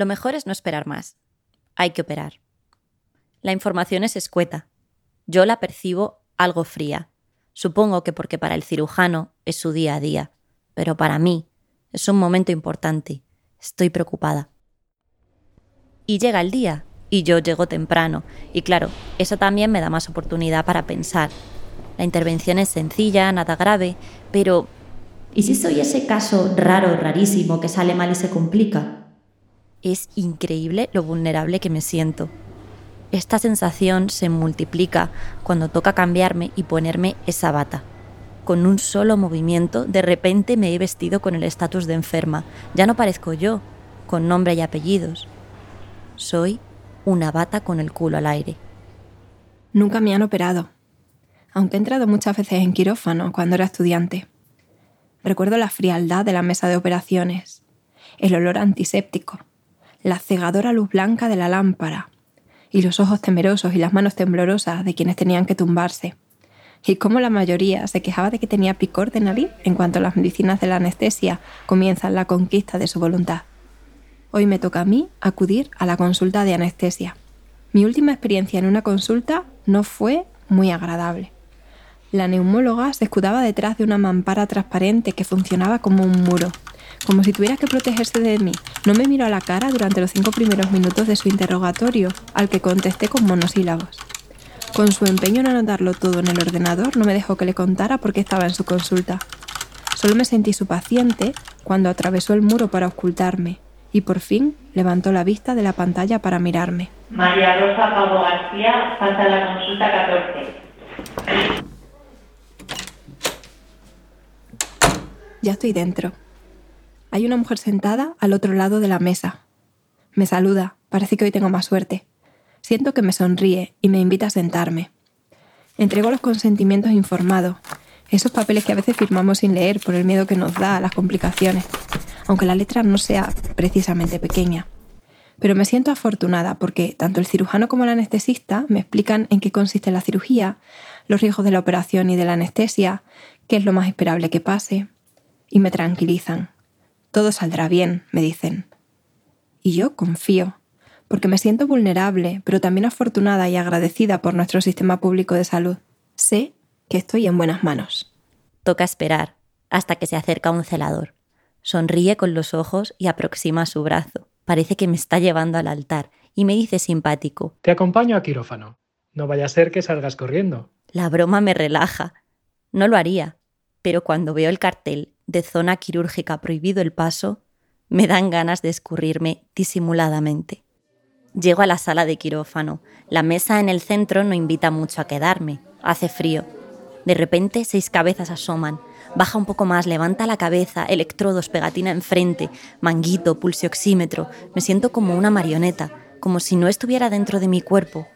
Lo mejor es no esperar más. Hay que operar. La información es escueta. Yo la percibo algo fría. Supongo que porque para el cirujano es su día a día, pero para mí es un momento importante. Estoy preocupada. Y llega el día, y yo llego temprano, y claro, eso también me da más oportunidad para pensar. La intervención es sencilla, nada grave, pero ¿y si soy ese caso raro, rarísimo, que sale mal y se complica? Es increíble lo vulnerable que me siento. Esta sensación se multiplica cuando toca cambiarme y ponerme esa bata. Con un solo movimiento, de repente me he vestido con el estatus de enferma. Ya no parezco yo, con nombre y apellidos. Soy una bata con el culo al aire. Nunca me han operado, aunque he entrado muchas veces en quirófano cuando era estudiante. Recuerdo la frialdad de la mesa de operaciones, el olor antiséptico, la cegadora luz blanca de la lámpara y los ojos temerosos y las manos temblorosas de quienes tenían que tumbarse. Y cómo la mayoría se quejaba de que tenía picor de nariz en cuanto las medicinas de la anestesia comienzan la conquista de su voluntad. Hoy me toca a mí acudir a la consulta de anestesia. Mi última experiencia en una consulta no fue muy agradable. La neumóloga se escudaba detrás de una mampara transparente que funcionaba como un muro, como si tuviera que protegerse de mí. No me miró a la cara durante los cinco primeros minutos de su interrogatorio, al que contesté con monosílabos. Con su empeño en anotarlo todo en el ordenador, no me dejó que le contara por qué estaba en su consulta. Solo me sentí su paciente cuando atravesó el muro para ocultarme y por fin levantó la vista de la pantalla para mirarme. María Rosa Pablo García, falta la consulta 14. Ya estoy dentro. Hay una mujer sentada al otro lado de la mesa. Me saluda, parece que hoy tengo más suerte. Siento que me sonríe y me invita a sentarme. Entrego los consentimientos informados, esos papeles que a veces firmamos sin leer por el miedo que nos da a las complicaciones, aunque la letra no sea precisamente pequeña. Pero me siento afortunada porque tanto el cirujano como el anestesista me explican en qué consiste la cirugía, los riesgos de la operación y de la anestesia, qué es lo más esperable que pase, y me tranquilizan. Todo saldrá bien, me dicen. Y yo confío, porque me siento vulnerable, pero también afortunada y agradecida por nuestro sistema público de salud. Sé que estoy en buenas manos. Toca esperar hasta que se acerca un celador. Sonríe con los ojos y aproxima su brazo. Parece que me está llevando al altar y me dice simpático. Te acompaño a quirófano. No vaya a ser que salgas corriendo. La broma me relaja. No lo haría, pero cuando veo el cartel de zona quirúrgica prohibido el paso, me dan ganas de escurrirme disimuladamente. Llego a la sala de quirófano. La mesa en el centro no invita mucho a quedarme. Hace frío. De repente seis cabezas asoman. Baja un poco más, levanta la cabeza, electrodos, pegatina enfrente, manguito, pulsioxímetro. Me siento como una marioneta, como si no estuviera dentro de mi cuerpo.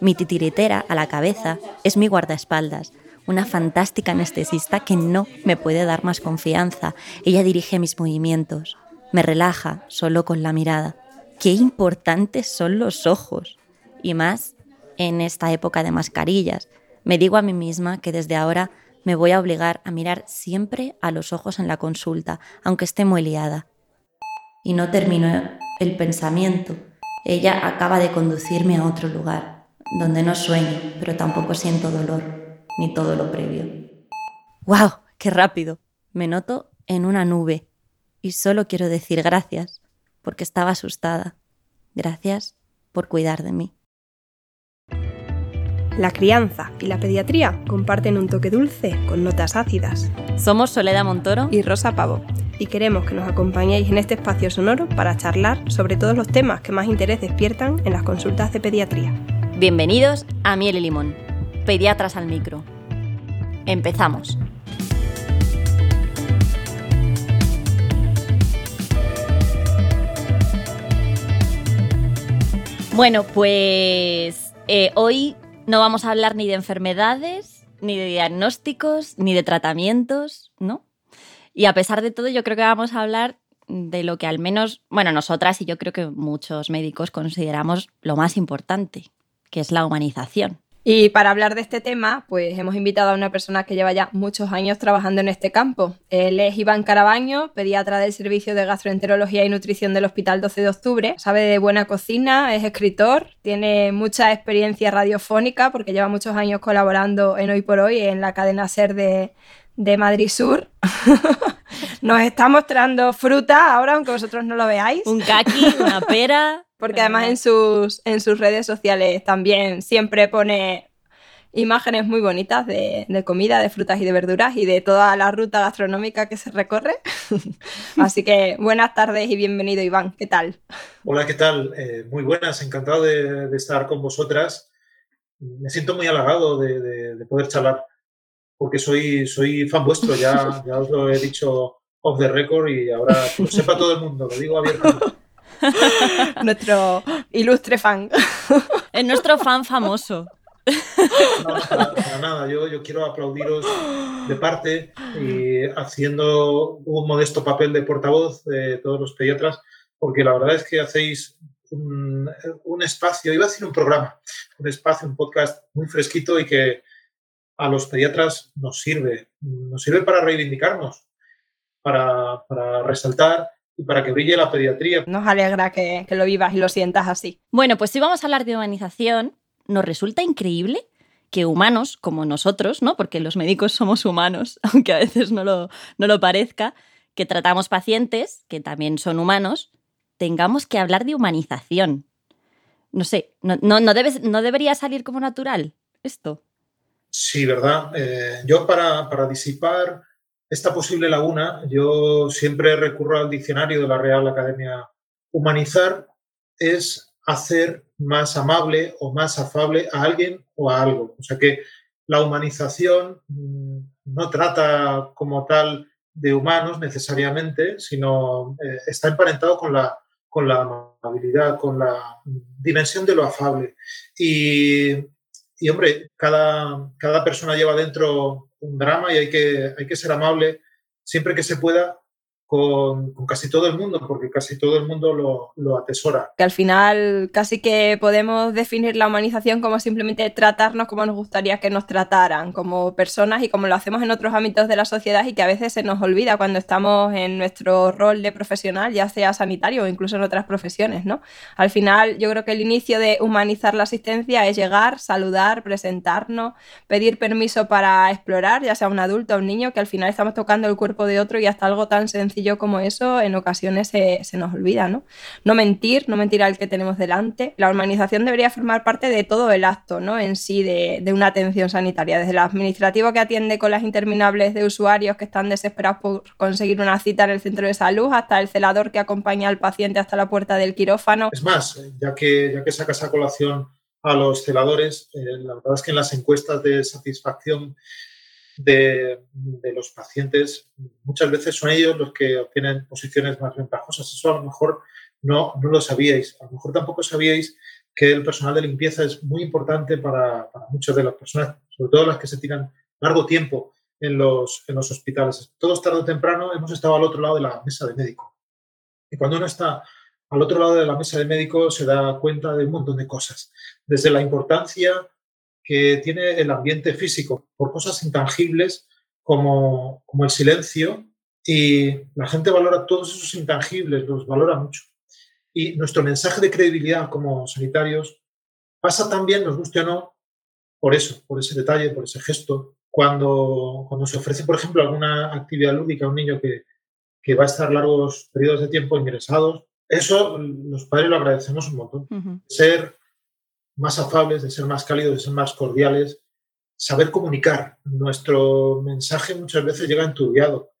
Mi titiritera a la cabeza es mi guardaespaldas una fantástica anestesista que no me puede dar más confianza. Ella dirige mis movimientos, me relaja solo con la mirada. Qué importantes son los ojos. Y más en esta época de mascarillas. Me digo a mí misma que desde ahora me voy a obligar a mirar siempre a los ojos en la consulta, aunque esté muy liada. Y no termino el pensamiento. Ella acaba de conducirme a otro lugar, donde no sueño, pero tampoco siento dolor ni todo lo previo. ¡Wow! ¡Qué rápido! Me noto en una nube y solo quiero decir gracias porque estaba asustada. Gracias por cuidar de mí. La crianza y la pediatría comparten un toque dulce con notas ácidas. Somos Soledad Montoro y Rosa Pavo y queremos que nos acompañéis en este espacio sonoro para charlar sobre todos los temas que más interés despiertan en las consultas de pediatría. Bienvenidos a Miel y Limón Pediatras al micro. Empezamos. Bueno, pues eh, hoy no vamos a hablar ni de enfermedades, ni de diagnósticos, ni de tratamientos, ¿no? Y a pesar de todo, yo creo que vamos a hablar de lo que al menos, bueno, nosotras y yo creo que muchos médicos consideramos lo más importante, que es la humanización. Y para hablar de este tema, pues hemos invitado a una persona que lleva ya muchos años trabajando en este campo. Él es Iván Carabaño, pediatra del Servicio de Gastroenterología y Nutrición del Hospital 12 de Octubre. Sabe de buena cocina, es escritor, tiene mucha experiencia radiofónica porque lleva muchos años colaborando en Hoy por Hoy en la cadena SER de, de Madrid Sur. Nos está mostrando fruta ahora, aunque vosotros no lo veáis. Un kaki, una pera. Porque además en sus, en sus redes sociales también siempre pone imágenes muy bonitas de, comida, de frutas y de verduras y de toda la ruta gastronómica que se recorre. Así que buenas tardes y bienvenido Iván, ¿qué tal? Hola, ¿qué tal? Eh, muy buenas, encantado de, estar con vosotras. Me siento muy halagado de, poder charlar porque soy, soy fan vuestro, ya, ya os lo he dicho off the record y ahora que lo sepa todo el mundo, lo digo abiertamente. nuestro ilustre fan. Es nuestro fan famoso. No, para, nada, yo, yo, quiero aplaudiros de parte y haciendo un modesto papel de portavoz de todos los pediatras, porque la verdad es que hacéis un, un, espacio, iba a decir un programa, un espacio, un podcast muy fresquito y que a los pediatras nos sirve, nos sirve para reivindicarnos, para, para resaltar y para que brille la pediatría. Nos alegra que, lo vivas y lo sientas así. Bueno, pues si vamos a hablar de humanización, nos resulta increíble que humanos como nosotros, ¿no? Porque los médicos somos humanos, aunque a veces no lo, no lo parezca, que tratamos pacientes, que también son humanos, tengamos que hablar de humanización. No sé, no, no, no debería salir como natural esto. Sí, ¿verdad? Eh, yo para, para disipar esta posible laguna, yo siempre recurro al diccionario de la Real Academia. Humanizar es hacer más amable o más afable a alguien o a algo. O sea que la humanización mm, no trata como tal de humanos necesariamente, sino eh, está emparentado con la, con la amabilidad, con la dimensión de lo afable. Y, y hombre, cada, cada persona lleva dentro un drama y hay que, hay que ser amable siempre que se pueda con, casi todo el mundo, porque casi todo el mundo lo, lo, atesora. Que al final casi que podemos definir la humanización como simplemente tratarnos como nos gustaría que nos trataran, como personas y como lo hacemos en otros ámbitos de la sociedad y que a veces se nos olvida cuando estamos en nuestro rol de profesional, ya sea sanitario o incluso en otras profesiones, ¿no? Al final yo creo que el inicio de humanizar la asistencia es llegar, saludar, presentarnos, pedir permiso para explorar, ya sea un adulto o un niño, que al final estamos tocando el cuerpo de otro y hasta algo tan sencillo yo como eso en ocasiones se, nos olvida, ¿no? No mentir, no mentir al que tenemos delante. La organización debería formar parte de todo el acto, ¿no? En sí de, una atención sanitaria, desde el administrativo que atiende con las interminables de usuarios que están desesperados por conseguir una cita en el centro de salud, hasta el celador que acompaña al paciente hasta la puerta del quirófano. Es más, ya que, ya que sacas a colación a los celadores, eh, la verdad es que en las encuestas de satisfacción de, los pacientes, muchas veces son ellos los que obtienen posiciones más ventajosas. Eso a lo mejor no, no lo sabíais. A lo mejor tampoco sabíais que el personal de limpieza es muy importante para, para muchas de las personas, sobre todo las que se tiran largo tiempo en los, en los hospitales. Todos tarde o temprano hemos estado al otro lado de la mesa de médico. Y cuando uno está al otro lado de la mesa de médico se da cuenta de un montón de cosas, desde la importancia que tiene el ambiente físico por cosas intangibles como, como el silencio y la gente valora todos esos intangibles, los valora mucho. Y nuestro mensaje de credibilidad como sanitarios pasa también, nos guste o no, por eso, por ese detalle, por ese gesto. Cuando, cuando se ofrece, por ejemplo, alguna actividad lúdica a un niño que, que va a estar largos periodos de tiempo ingresados, eso los padres lo agradecemos un montón. Ser más afables, de ser más cálidos, de ser más cordiales, saber comunicar. Nuestro mensaje muchas veces llega enturbiado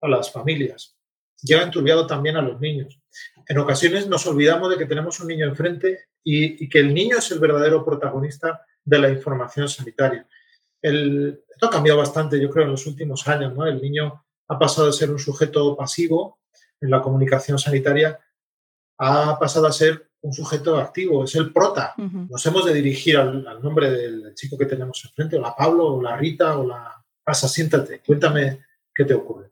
a las familias, llega enturbiado también a los niños. En ocasiones nos olvidamos de que tenemos un niño enfrente y, que el niño es el verdadero protagonista de la información sanitaria. El, esto ha cambiado bastante, yo creo, en los últimos años. El niño ha pasado de ser un sujeto pasivo en la comunicación sanitaria ha pasado a ser un sujeto activo, es el prota. Nos hemos de dirigir al, nombre del chico que tenemos enfrente, o la Pablo, o la Rita, o la... Pasa, siéntate, cuéntame qué te ocurre.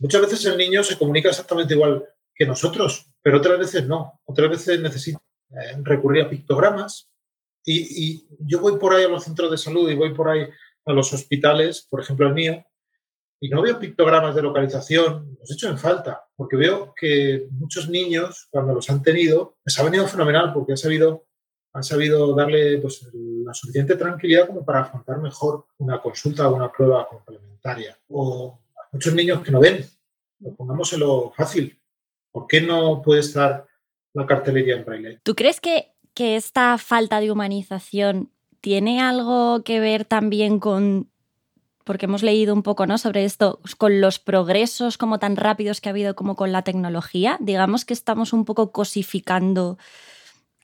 Muchas veces el niño se comunica exactamente igual que nosotros, pero otras veces no. Otras veces necesita eh, recurrir a pictogramas, Y, yo voy por ahí a los centros de salud y voy por ahí a los hospitales, por ejemplo el mío, y no veo pictogramas de localización, los hecho en falta, porque veo que muchos niños, cuando los han tenido, les ha venido fenomenal porque han sabido, han sabido darle pues, la suficiente tranquilidad como para afrontar mejor una consulta o una prueba complementaria. O muchos niños que no ven, pongámoselo fácil, ¿por qué no puede estar la cartelería en braille? ¿Tú crees que, que esta falta de humanización tiene algo que ver también con porque hemos leído un poco ¿no? sobre esto, con los progresos como tan rápidos que ha habido como con la tecnología, digamos que estamos un poco cosificando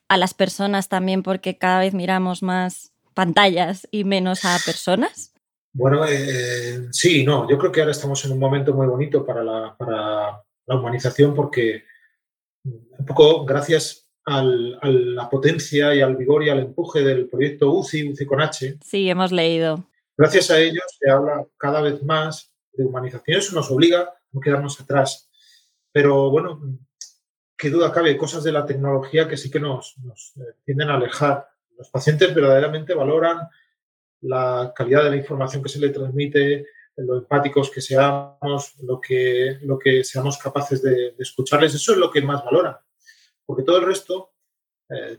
a las personas también porque cada vez miramos más pantallas y menos a personas. Bueno, eh, sí, no, yo creo que ahora estamos en un momento muy bonito para la, para la humanización porque un poco gracias a la potencia y al vigor y al empuje del proyecto UCI, UCI con H. Sí, hemos leído. Gracias a ellos se habla cada vez más de humanización. Eso nos obliga a no quedarnos atrás. Pero bueno, qué duda cabe, hay cosas de la tecnología que sí que nos, eh, tienden a alejar. Los pacientes verdaderamente valoran la calidad de la información que se le transmite, lo empáticos que seamos, lo que, lo que seamos capaces de, escucharles. Eso es lo que más valoran. Porque todo el resto, eh,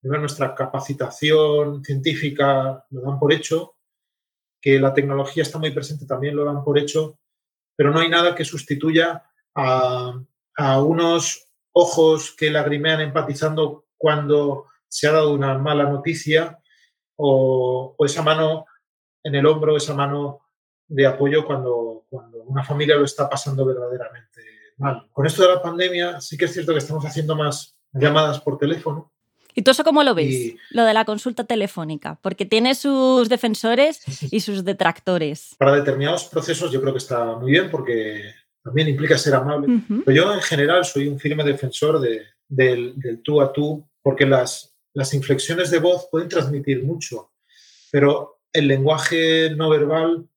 nuestra capacitación científica lo dan por hecho que la tecnología está muy presente también lo dan por hecho, pero no hay nada que sustituya a, unos ojos que lagrimean empatizando cuando se ha dado una mala noticia o, esa mano en el hombro, esa mano de apoyo cuando, cuando una familia lo está pasando verdaderamente mal. Con esto de la pandemia sí que es cierto que estamos haciendo más llamadas por teléfono, ¿Y tú eso cómo lo ves? Lo de la consulta telefónica, porque tiene sus defensores y sus detractores. Para determinados procesos yo creo que está muy bien porque también implica ser amable. Pero yo en general soy un firme defensor del, tú a tú porque las, las inflexiones de voz pueden transmitir mucho, pero el lenguaje no verbal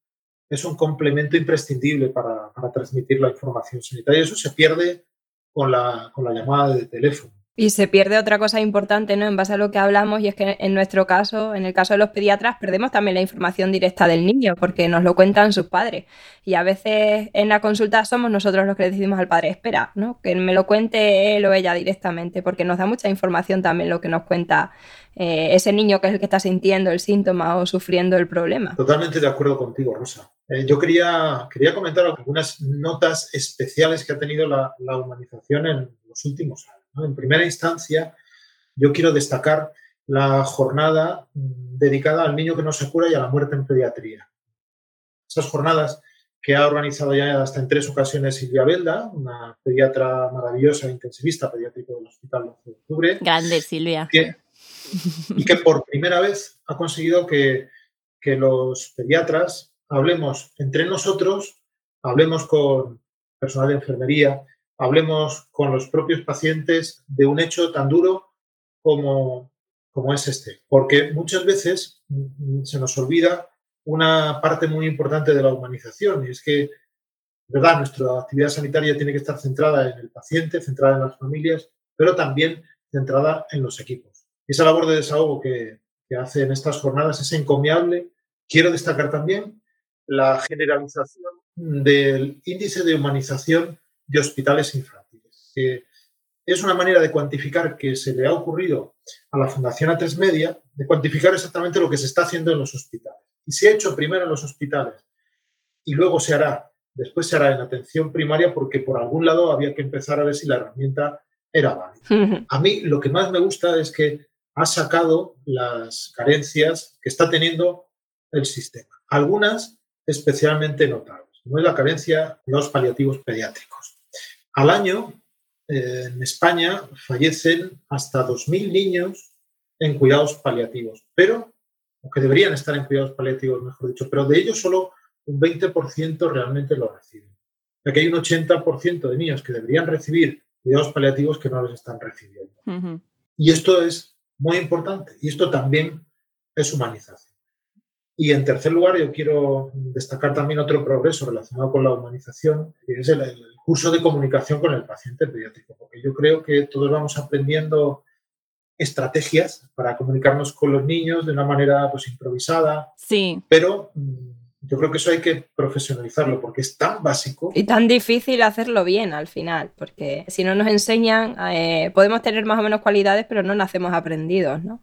es un complemento imprescindible para, para transmitir la información sanitaria. Eso se pierde con la, con la llamada de teléfono. Y se pierde otra cosa importante, ¿no? En base a lo que hablamos, y es que en nuestro caso, en el caso de los pediatras, perdemos también la información directa del niño, porque nos lo cuentan sus padres. Y a veces en la consulta somos nosotros los que le decimos al padre, espera, ¿no? Que me lo cuente él o ella directamente, porque nos da mucha información también lo que nos cuenta eh, ese niño que es el que está sintiendo el síntoma o sufriendo el problema. Totalmente de acuerdo contigo, Rosa. Eh, yo quería, quería comentar algunas notas especiales que ha tenido la, la humanización en los últimos años. En primera instancia, yo quiero destacar la jornada mm, dedicada al niño que no se cura y a la muerte en pediatría. Esas jornadas que ha organizado ya hasta en tres ocasiones Silvia Belda, una pediatra maravillosa, intensivista pediátrico del Hospital 12 de Octubre. Grande, Silvia. y que por primera vez ha conseguido que, que los pediatras hablemos entre nosotros, hablemos con personal de enfermería, hablemos con los propios pacientes de un hecho tan duro como, como es este. Porque muchas veces mm, se nos olvida una parte muy importante de la humanización y es que, ¿verdad? Nuestra actividad sanitaria tiene que estar centrada en el paciente, centrada en las familias, pero también centrada en los equipos. esa labor de desahogo que, que hace estas jornadas es encomiable. Quiero destacar también la generalización del índice de humanización de hospitales infantiles. es una manera de cuantificar que se le ha ocurrido a la Fundación A3 Media, de cuantificar exactamente lo que se está haciendo en los hospitales. Y se ha hecho primero en los hospitales y luego se hará, después se hará en atención primaria porque por algún lado había que empezar a ver si la herramienta era válida. A mí lo que más me gusta es que ha sacado las carencias que está teniendo el sistema. Algunas especialmente notables. No es la carencia de los paliativos pediátricos. Al año, eh, en España, fallecen hasta 2.000 niños en cuidados paliativos, pero, o que deberían estar en cuidados paliativos, mejor dicho, pero de ellos solo un 20% realmente lo reciben. Ya que hay un 80% de niños que deberían recibir cuidados paliativos que no los están recibiendo. Y esto es muy importante y esto también es humanización. Y en tercer lugar, yo quiero destacar también otro progreso relacionado con la humanización, que es el, curso de comunicación con el paciente pediátrico, porque yo creo que todos vamos aprendiendo estrategias para comunicarnos con los niños de una manera pues improvisada. Sí. Pero mm, yo creo que eso hay que profesionalizarlo porque es tan básico. Y tan difícil hacerlo bien al final, porque si no nos enseñan, eh, podemos tener más o menos cualidades, pero no nacemos aprendidos, ¿no?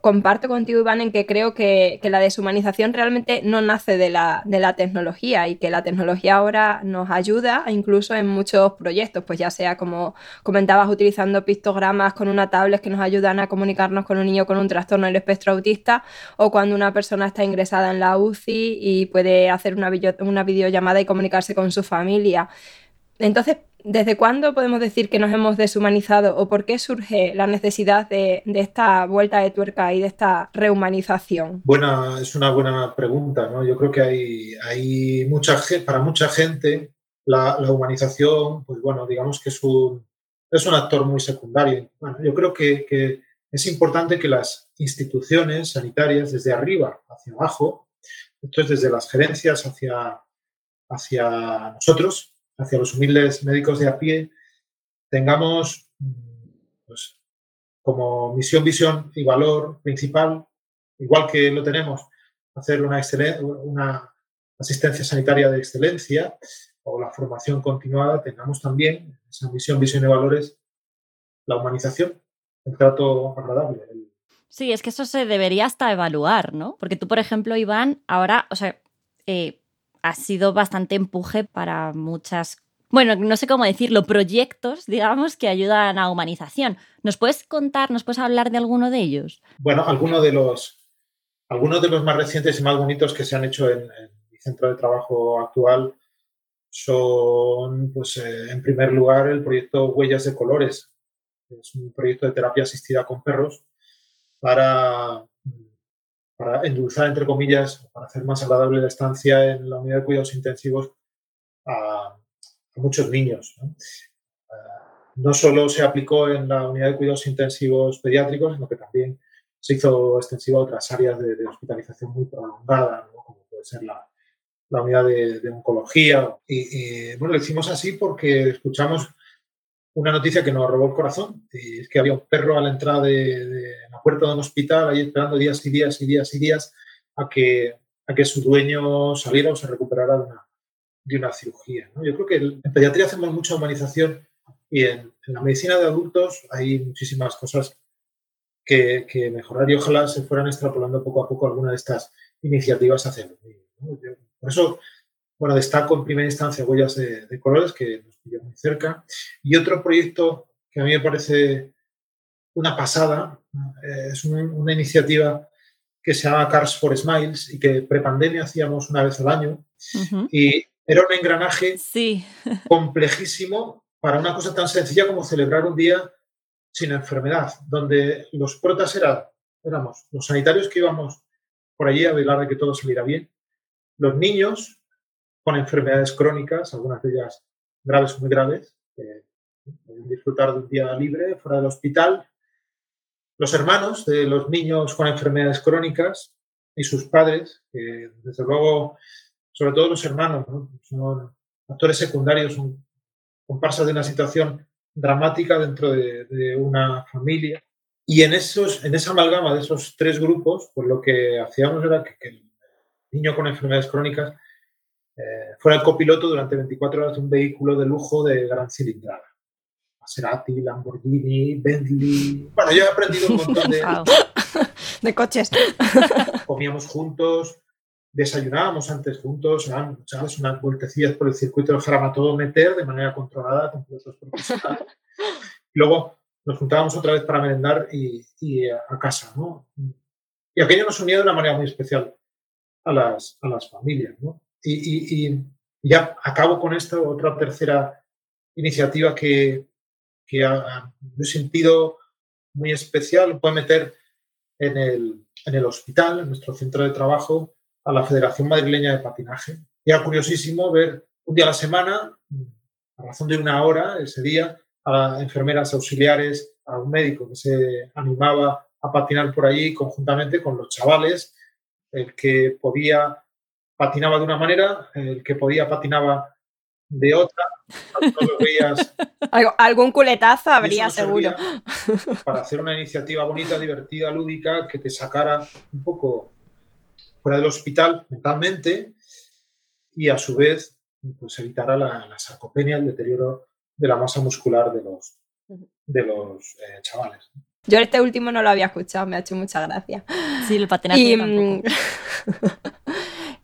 Comparto contigo, Iván, en que creo que, la deshumanización realmente no nace de la, de la, tecnología y que la tecnología ahora nos ayuda incluso en muchos proyectos, pues ya sea como comentabas, utilizando pictogramas con una tablet que nos ayudan a comunicarnos con un niño con un trastorno del espectro autista o cuando una persona está ingresada en la UCI y puede hacer una, una videollamada y comunicarse con su familia. Entonces, ¿desde cuándo podemos decir que nos hemos deshumanizado o por qué surge la necesidad de, esta vuelta de tuerca y de esta rehumanización? Buena, es una buena pregunta. ¿no? Yo creo que hay, hay mucha para mucha gente la, humanización, pues bueno, digamos que es un, es un actor muy secundario. Bueno, yo creo que, que es importante que las instituciones sanitarias, desde arriba hacia abajo, entonces desde las gerencias hacia, hacia nosotros, hacia los humildes médicos de a pie, tengamos pues, como misión, visión y valor principal, igual que lo tenemos, hacer una, una asistencia sanitaria de excelencia o la formación continuada, tengamos también esa misión, visión y valores, la humanización, el trato agradable. Sí, es que eso se debería hasta evaluar, ¿no? Porque tú, por ejemplo, Iván, ahora, o sea, eh, ha sido bastante empuje para muchas, bueno, no sé cómo decirlo, proyectos, digamos, que ayudan a humanización. ¿Nos puedes contar, nos puedes hablar de alguno de ellos? Bueno, algunos de los, algunos de los más recientes y más bonitos que se han hecho en, mi centro de trabajo actual son, pues, eh, en primer lugar, el proyecto Huellas de Colores. Es un proyecto de terapia asistida con perros para para endulzar, entre comillas, para hacer más agradable la estancia en la unidad de cuidados intensivos a, muchos niños. ¿no? solo se aplicó en la unidad de cuidados intensivos pediátricos, sino que también se hizo extensivo a otras áreas de, hospitalización muy prolongada, como puede ser la, unidad de, oncología. Y, bueno, lo hicimos así porque escuchamos una noticia que nos robó el corazón, es que había un perro a la entrada de, la puerta de un hospital, ahí esperando días y días y días y días a que, a que su dueño saliera o se recuperara de una, cirugía. Yo creo que en pediatría hacemos mucha humanización y en, la medicina de adultos hay muchísimas cosas que, mejorar y ojalá se fueran extrapolando poco a poco alguna de estas iniciativas hacia niños. Por eso bueno, destaco en primera instancia Huellas de, Colores, que nos pilló muy cerca. Y otro proyecto que a mí me parece una pasada, eh, es una iniciativa que se llama Cars for Smiles y que prepandemia hacíamos una vez al año. Y era un engranaje sí. complejísimo para una cosa tan sencilla como celebrar un día sin enfermedad, donde los protas eran, éramos los sanitarios que íbamos por allí a velar de que todo saliera bien, los niños con enfermedades crónicas, algunas de ellas graves muy graves, disfrutar de un día libre fuera del hospital. Los hermanos de los niños con enfermedades crónicas y sus padres, que desde luego, sobre todo los hermanos, son actores secundarios, son comparsas de una situación dramática dentro de, una familia. Y en, esos, en esa amalgama de esos tres grupos, pues lo que hacíamos era que el niño con enfermedades crónicas eh, fuera el copiloto durante 24 horas de un vehículo de lujo de gran cilindrada. Maserati, Lamborghini, Bentley. Bueno, yo he aprendido un montón de, de coches. Comíamos juntos, desayunábamos antes juntos, eran ¿sabes? unas vueltecillas por el circuito del todo meter de manera controlada con pilotos profesionales. Luego nos juntábamos otra vez para merendar y, y a, casa, ¿no? Y aquello nos unía de una manera muy especial a las, a las familias, ¿no? Y, ya acabo con esta otra tercera iniciativa que, que he sentido muy especial. Puede meter en el, en el hospital, en nuestro centro de trabajo, a la Federación Madrileña de Patinaje. Era curiosísimo ver un día a la semana, a razón de una hora ese día, a enfermeras auxiliares, a un médico que se animaba a patinar por allí conjuntamente con los chavales, el que podía patinaba de una manera, el que podía patinaba de otra, algún culetazo habría seguro. Para hacer una iniciativa bonita, divertida, lúdica, que te sacara un poco fuera del hospital mentalmente y a su vez pues evitara la, sarcopenia, el deterioro de la masa muscular de los, de los eh, chavales. Yo este último no lo había escuchado, me ha hecho mucha gracia. Sí, el patinaje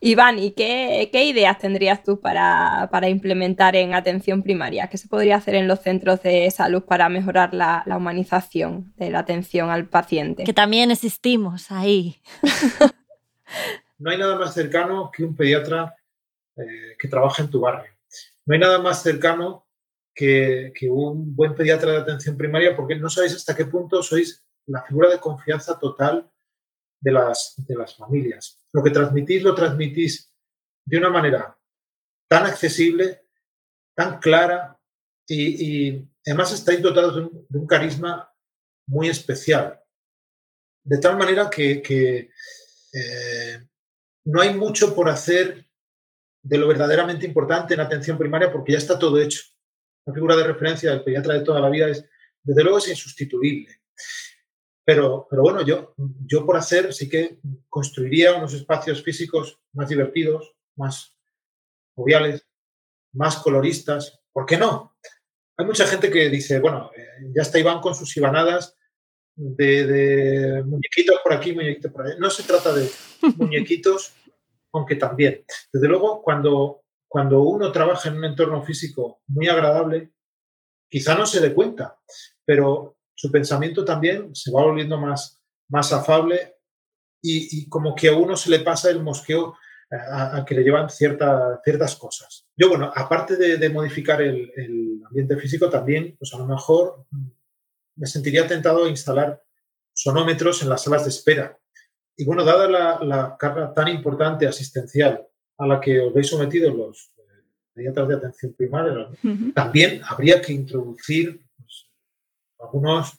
Iván, ¿y qué, ideas tendrías tú para, implementar en atención primaria? ¿Qué se podría hacer en los centros de salud para mejorar la, humanización de la atención al paciente? Que también existimos ahí. no hay nada más cercano que un pediatra eh, que trabaja en tu barrio. No hay nada más cercano que, que, un buen pediatra de atención primaria porque no sabéis hasta qué punto sois la figura de confianza total de las, de las familias. Lo que transmitís lo transmitís de una manera tan accesible, tan clara y, además estáis dotados de un, carisma muy especial. De tal manera que, eh, no hay mucho por hacer de lo verdaderamente importante en atención primaria porque ya está todo hecho. La figura de referencia del pediatra de toda la vida es, desde luego, es insustituible. Pero, pero bueno, yo, yo por hacer sí que construiría unos espacios físicos más divertidos, más joviales, más coloristas. ¿Por qué no? Hay mucha gente que dice, bueno, eh, ya está Iván con sus ibanadas de, de, muñequitos por aquí, muñequitos por allá. No se trata de muñequitos, aunque también. Desde luego, cuando, cuando uno trabaja en un entorno físico muy agradable, quizá no se dé cuenta, pero su pensamiento también se va volviendo más, más afable y, como que a uno se le pasa el mosqueo eh, a, que le llevan ciertas cosas. Yo, bueno, aparte de, modificar el, ambiente físico, también, pues a lo mejor me sentiría tentado a instalar sonómetros en las salas de espera. Y bueno, dada la, carga tan importante asistencial a la que os veis sometidos los eh, pediatras de atención primaria, también habría que introducir algunos,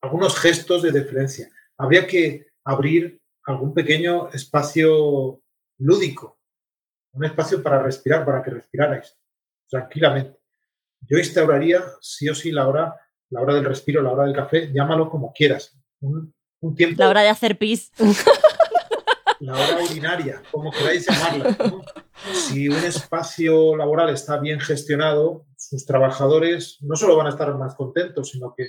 algunos gestos de deferencia. Habría que abrir algún pequeño espacio lúdico, un espacio para respirar, para que respirarais tranquilamente. Yo instauraría sí o sí la hora, la hora del respiro, la hora del café, llámalo como quieras. Un, tiempo. La hora de hacer pis. La hora urinaria, como queráis llamarla. Si un espacio laboral está bien gestionado, sus trabajadores no solo van a estar más contentos, sino que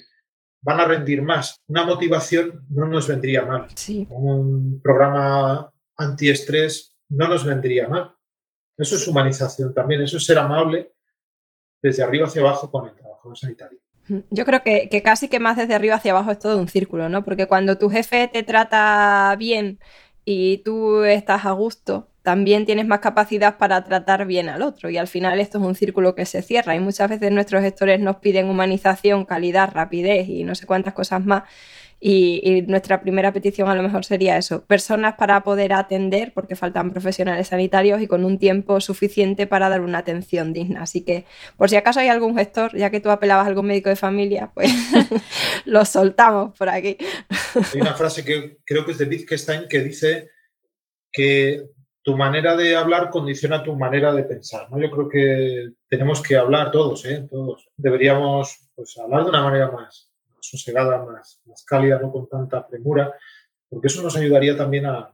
van a rendir más. Una motivación no nos vendría mal. Un programa antiestrés no nos vendría mal. Eso es humanización también, eso es ser amable desde arriba hacia abajo con el trabajador sanitario. Yo creo que, que, casi que más desde arriba hacia abajo es todo un círculo, ¿no? Porque cuando tu jefe te trata bien y tú estás a gusto, también tienes más capacidad para tratar bien al otro. Y al final esto es un círculo que se cierra. Y muchas veces nuestros gestores nos piden humanización, calidad, rapidez y no sé cuántas cosas más. Y, nuestra primera petición a lo mejor sería eso, personas para poder atender, porque faltan profesionales sanitarios y con un tiempo suficiente para dar una atención digna. Así que, por si acaso hay algún gestor, ya que tú apelabas a algún médico de familia, pues lo soltamos por aquí. Hay una frase que creo que es de Wittgenstein que dice que tu manera de hablar condiciona tu manera de pensar. ¿no? Yo creo que tenemos que hablar todos, ¿eh? todos. Deberíamos pues, hablar de una manera más, sosegada, más, más cálida, no con tanta premura, porque eso nos ayudaría también a,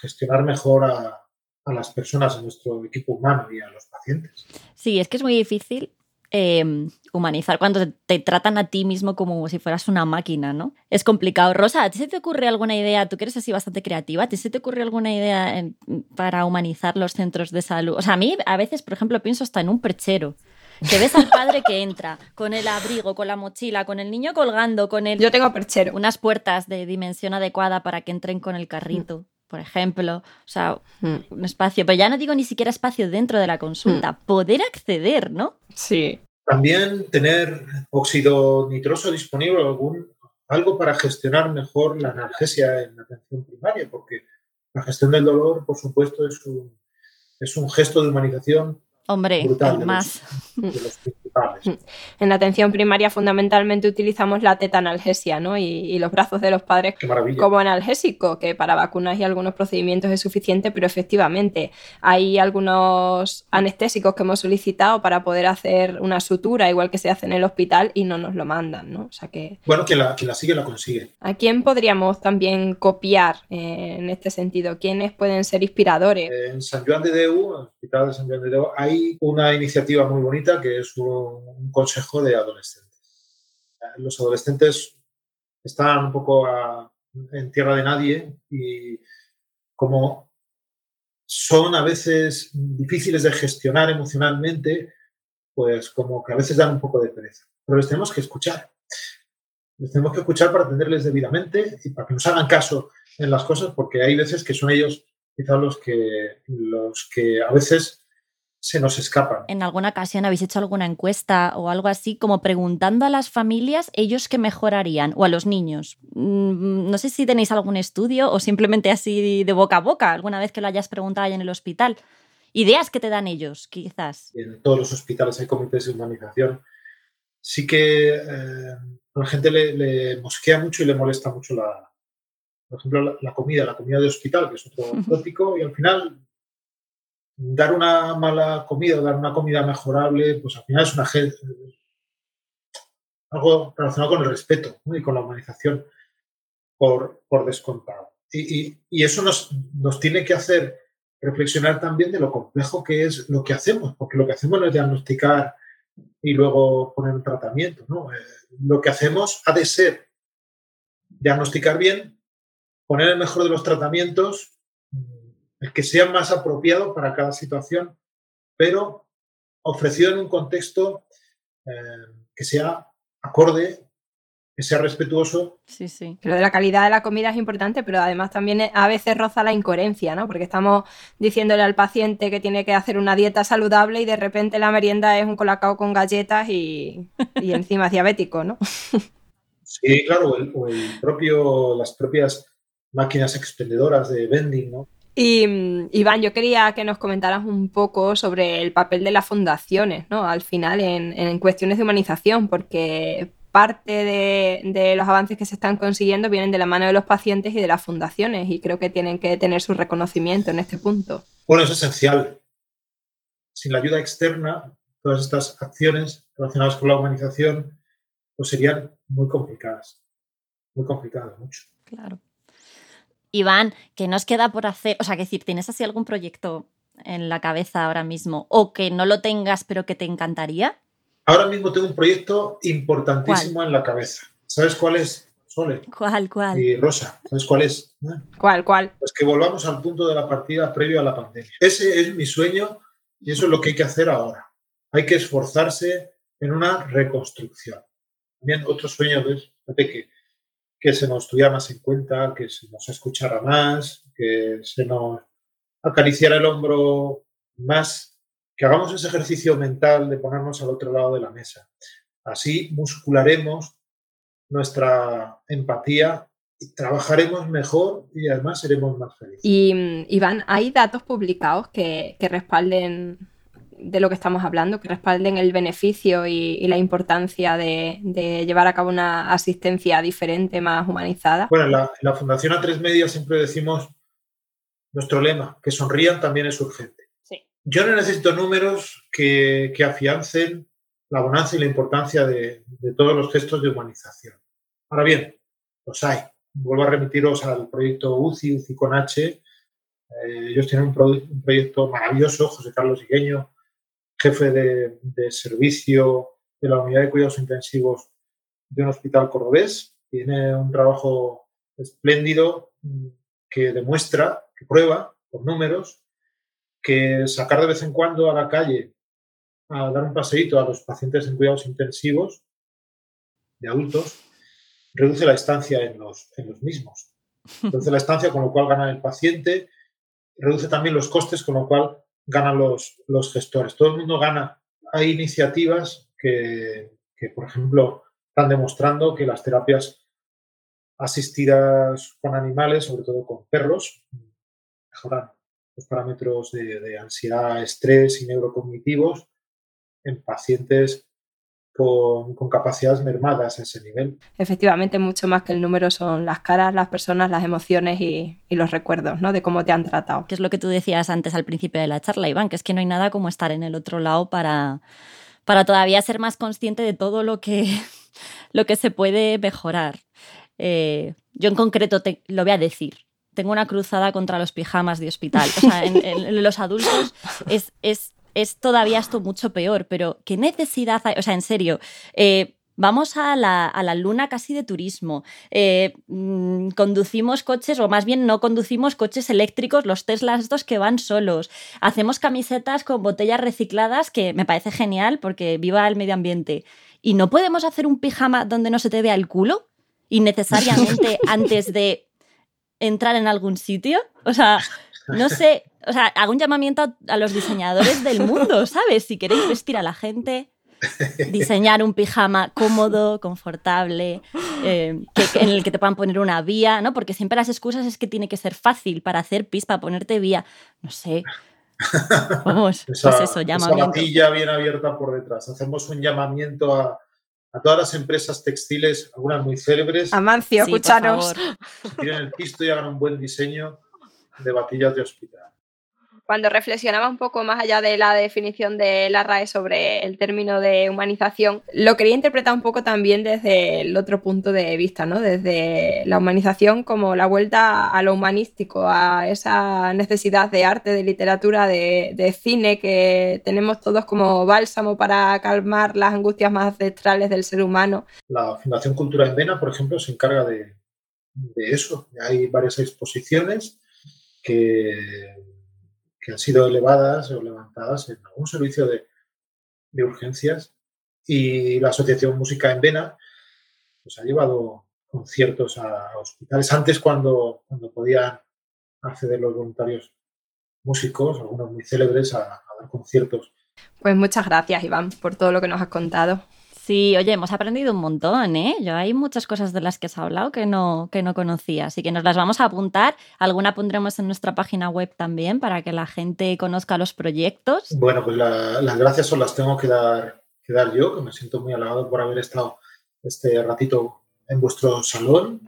gestionar mejor a, a las personas, a nuestro equipo humano y a los pacientes. Sí, es que es muy difícil Em, humanizar cuando te, tratan a ti mismo como si fueras una máquina, ¿no? Es complicado. Rosa, ¿a ti se te ocurre alguna idea? Tú que eres así bastante creativa, ¿a ti se te ocurre alguna idea para humanizar los centros de salud? O sea, a mí a veces, por ejemplo, pienso hasta en un perchero. Que ves al padre que entra con el abrigo, con la mochila, con el niño colgando, con el... Yo tengo perchero. Unas puertas de dimensión adecuada para que entren con el carrito por ejemplo, o sea, hmm. un espacio, pero ya no digo ni siquiera espacio dentro de la consulta, hmm. poder acceder, ¿no? Sí. También tener óxido nitroso disponible, algún, algo para gestionar mejor la analgesia en la atención primaria, porque la gestión del dolor, por supuesto, es un, es un gesto de humanización Hombre, brutal más. de los principales. En la atención primaria fundamentalmente utilizamos la teta analgesia ¿no? y, los brazos de los padres como analgésico, que para vacunas y algunos procedimientos es suficiente, pero efectivamente hay algunos anestésicos que hemos solicitado para poder hacer una sutura, igual que se hace en el hospital, y no nos lo mandan. ¿no? O sea que, bueno, quien la, la sigue la consigue. ¿A quién podríamos también copiar eh, en este sentido? ¿Quiénes pueden ser inspiradores? En San Juan de Deu, en el Hospital de San Juan de Deu, hay una iniciativa muy bonita que es un, consejo de adolescentes. Los adolescentes están un poco en tierra de nadie y como son a veces difíciles de gestionar emocionalmente, pues como que a veces dan un poco de pereza. Pero les tenemos que escuchar. Les tenemos que escuchar para atenderles debidamente y para que nos hagan caso en las cosas, porque hay veces que son ellos quizás los que, los que a veces se nos escapan. ¿En alguna ocasión habéis hecho alguna encuesta o algo así, como preguntando a las familias ellos qué mejorarían o a los niños? Mm, no sé si tenéis algún estudio o simplemente así de boca a boca, alguna vez que lo hayas preguntado allá en el hospital. Ideas que te dan ellos, quizás. En todos los hospitales hay comités de humanización. Sí que eh, a la gente le, mosquea mucho y le molesta mucho la, por ejemplo, la, comida, la comida de hospital, que es otro tópico, y al final dar una mala comida, dar una comida mejorable, pues al final es una algo relacionado con el respeto y con la humanización por, por descontado. Y, eso nos, nos, tiene que hacer reflexionar también de lo complejo que es lo que hacemos, porque lo que hacemos no es diagnosticar y luego poner un tratamiento. ¿no? Eh, lo que hacemos ha de ser diagnosticar bien, poner el mejor de los tratamientos el que sea más apropiado para cada situación, pero ofrecido en un contexto eh, que sea acorde, que sea respetuoso. Sí, sí. Pero de la calidad de la comida es importante, pero además también a veces roza la incoherencia, ¿no? Porque estamos diciéndole al paciente que tiene que hacer una dieta saludable y de repente la merienda es un colacao con galletas y, encima diabético, ¿no? Sí, claro, o el propio, las propias máquinas expendedoras de vending, ¿no? Y Iván, yo quería que nos comentaras un poco sobre el papel de las fundaciones, ¿no? Al final, en, cuestiones de humanización, porque parte de, los avances que se están consiguiendo vienen de la mano de los pacientes y de las fundaciones, y creo que tienen que tener su reconocimiento en este punto. Bueno, es esencial. Sin la ayuda externa, todas estas acciones relacionadas con la humanización, pues serían muy complicadas. Muy complicadas, mucho. Claro. Iván, ¿qué nos queda por hacer? O sea, que decir, ¿tienes así algún proyecto en la cabeza ahora mismo? ¿O que no lo tengas pero que te encantaría? Ahora mismo tengo un proyecto importantísimo en la cabeza. ¿Sabes cuál es? Sole. ¿Cuál, cuál? Y Rosa, ¿sabes cuál es? ¿Cuál, cuál? Pues que volvamos al punto de la partida previo a la pandemia. Ese es mi sueño y eso es lo que hay que hacer ahora. Hay que esforzarse en una reconstrucción. También otro sueño es que que se nos tuviera más en cuenta, que se nos escuchara más, que se nos acariciara el hombro más, que hagamos ese ejercicio mental de ponernos al otro lado de la mesa. Así muscularemos nuestra empatía trabajaremos mejor y además seremos más felices. Y Iván, ¿hay datos publicados que, que respalden de lo que estamos hablando, que respalden el beneficio y, la importancia de, llevar a cabo una asistencia diferente, más humanizada? Bueno, en la, Fundación A3 Media siempre decimos nuestro lema, que sonrían también es urgente. Yo no necesito números que, afiancen la bonanza y la importancia de, todos los gestos de humanización. Ahora bien, los hay. Vuelvo a remitiros al proyecto UCI, UCI con H. Eh, ellos tienen un, un, proyecto maravilloso, José Carlos Igueño jefe de, servicio de la unidad de cuidados intensivos de un hospital cordobés. Tiene un trabajo espléndido mm, que demuestra, que prueba por números, que sacar de vez en cuando a la calle a dar un paseíto a los pacientes en cuidados intensivos de adultos reduce la estancia en los, en los mismos. Reduce la estancia, con lo cual gana el paciente, reduce también los costes, con lo cual ganan los, los gestores. Todo el mundo gana. Hay iniciativas que, por ejemplo, están demostrando que las terapias asistidas con animales, sobre todo con perros, mejoran los parámetros de, de, ansiedad, estrés y neurocognitivos en pacientes con, capacidades mermadas a ese nivel. Efectivamente, mucho más que el número son las caras, las personas, las emociones y, los recuerdos, ¿no? De cómo te han tratado. Que es lo que tú decías antes al principio de la charla, Iván, que es que no hay nada como estar en el otro lado para, para todavía ser más consciente de todo lo que, lo que se puede mejorar. Eh, yo en concreto te, lo voy a decir. Tengo una cruzada contra los pijamas de hospital. O sea, en, los adultos es, es es todavía esto mucho peor, pero ¿qué necesidad hay? O sea, en serio, eh, vamos a la, luna casi de turismo, eh, mm, conducimos coches, o más bien no conducimos coches eléctricos, los Teslas estos que van solos, hacemos camisetas con botellas recicladas, que me parece genial porque viva el medio ambiente. ¿Y no podemos hacer un pijama donde no se te vea el culo? Innecesariamente antes de entrar en algún sitio. O sea, no sé, o sea, hago un llamamiento a, los diseñadores del mundo, ¿sabes? Si queréis vestir a la gente, diseñar un pijama cómodo, confortable, eh, en el que te puedan poner una vía, ¿no? Porque siempre las excusas es que tiene que ser fácil para hacer pis, para ponerte vía. No sé. Vamos, esa, pues eso, llamamiento. Esa bien abierta por detrás. Hacemos un llamamiento a, todas las empresas textiles, algunas muy célebres. Amancio, sí, escucharos. Si tienen el pisto y hagan un buen diseño de batillas de hospital cuando reflexionaba un poco más allá de la definición de la RAE sobre el término de humanización, lo quería interpretar un poco también desde el otro punto de vista, ¿no? Desde la humanización como la vuelta a lo humanístico, a esa necesidad de arte, de literatura, de, cine que tenemos todos como bálsamo para calmar las angustias más ancestrales del ser humano. La Fundación Cultura en Vena, por ejemplo, se encarga de, de eso. Hay varias exposiciones que que han sido elevadas o levantadas en algún servicio de, urgencias y la Asociación Música en Vena pues, ha llevado conciertos a, hospitales. Antes, cuando, cuando podían acceder los voluntarios músicos, algunos muy célebres, a dar conciertos. Pues muchas gracias, Iván, por todo lo que nos has contado. Sí, oye, hemos aprendido un montón, ¿eh? Yo hay muchas cosas de las que has hablado que no, que no conocía, así que nos las vamos a apuntar. Alguna pondremos en nuestra página web también para que la gente conozca los proyectos. Bueno, pues las gracias son las tengo que dar, que dar yo, que me siento muy halagado por haber estado este ratito en vuestro salón,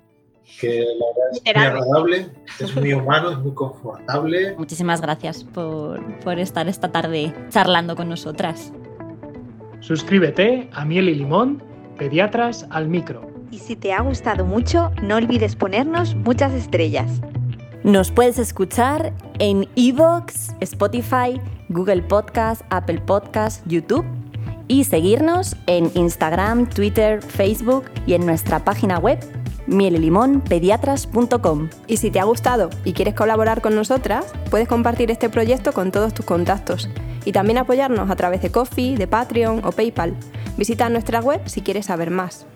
que la verdad es muy agradable, es muy humano, es muy confortable. Muchísimas gracias por, por estar esta tarde charlando con nosotras. Suscríbete a Miel y Limón, Pediatras al Micro. Y si te ha gustado mucho, no olvides ponernos muchas estrellas. Nos puedes escuchar en Evox, Spotify, Google Podcast, Apple Podcast, YouTube y seguirnos en Instagram, Twitter, Facebook y en nuestra página web mielelimonpediatras.com. Y si te ha gustado y quieres colaborar con nosotras, puedes compartir este proyecto con todos tus contactos y también apoyarnos a través de Coffee, de Patreon o PayPal. Visita nuestra web si quieres saber más.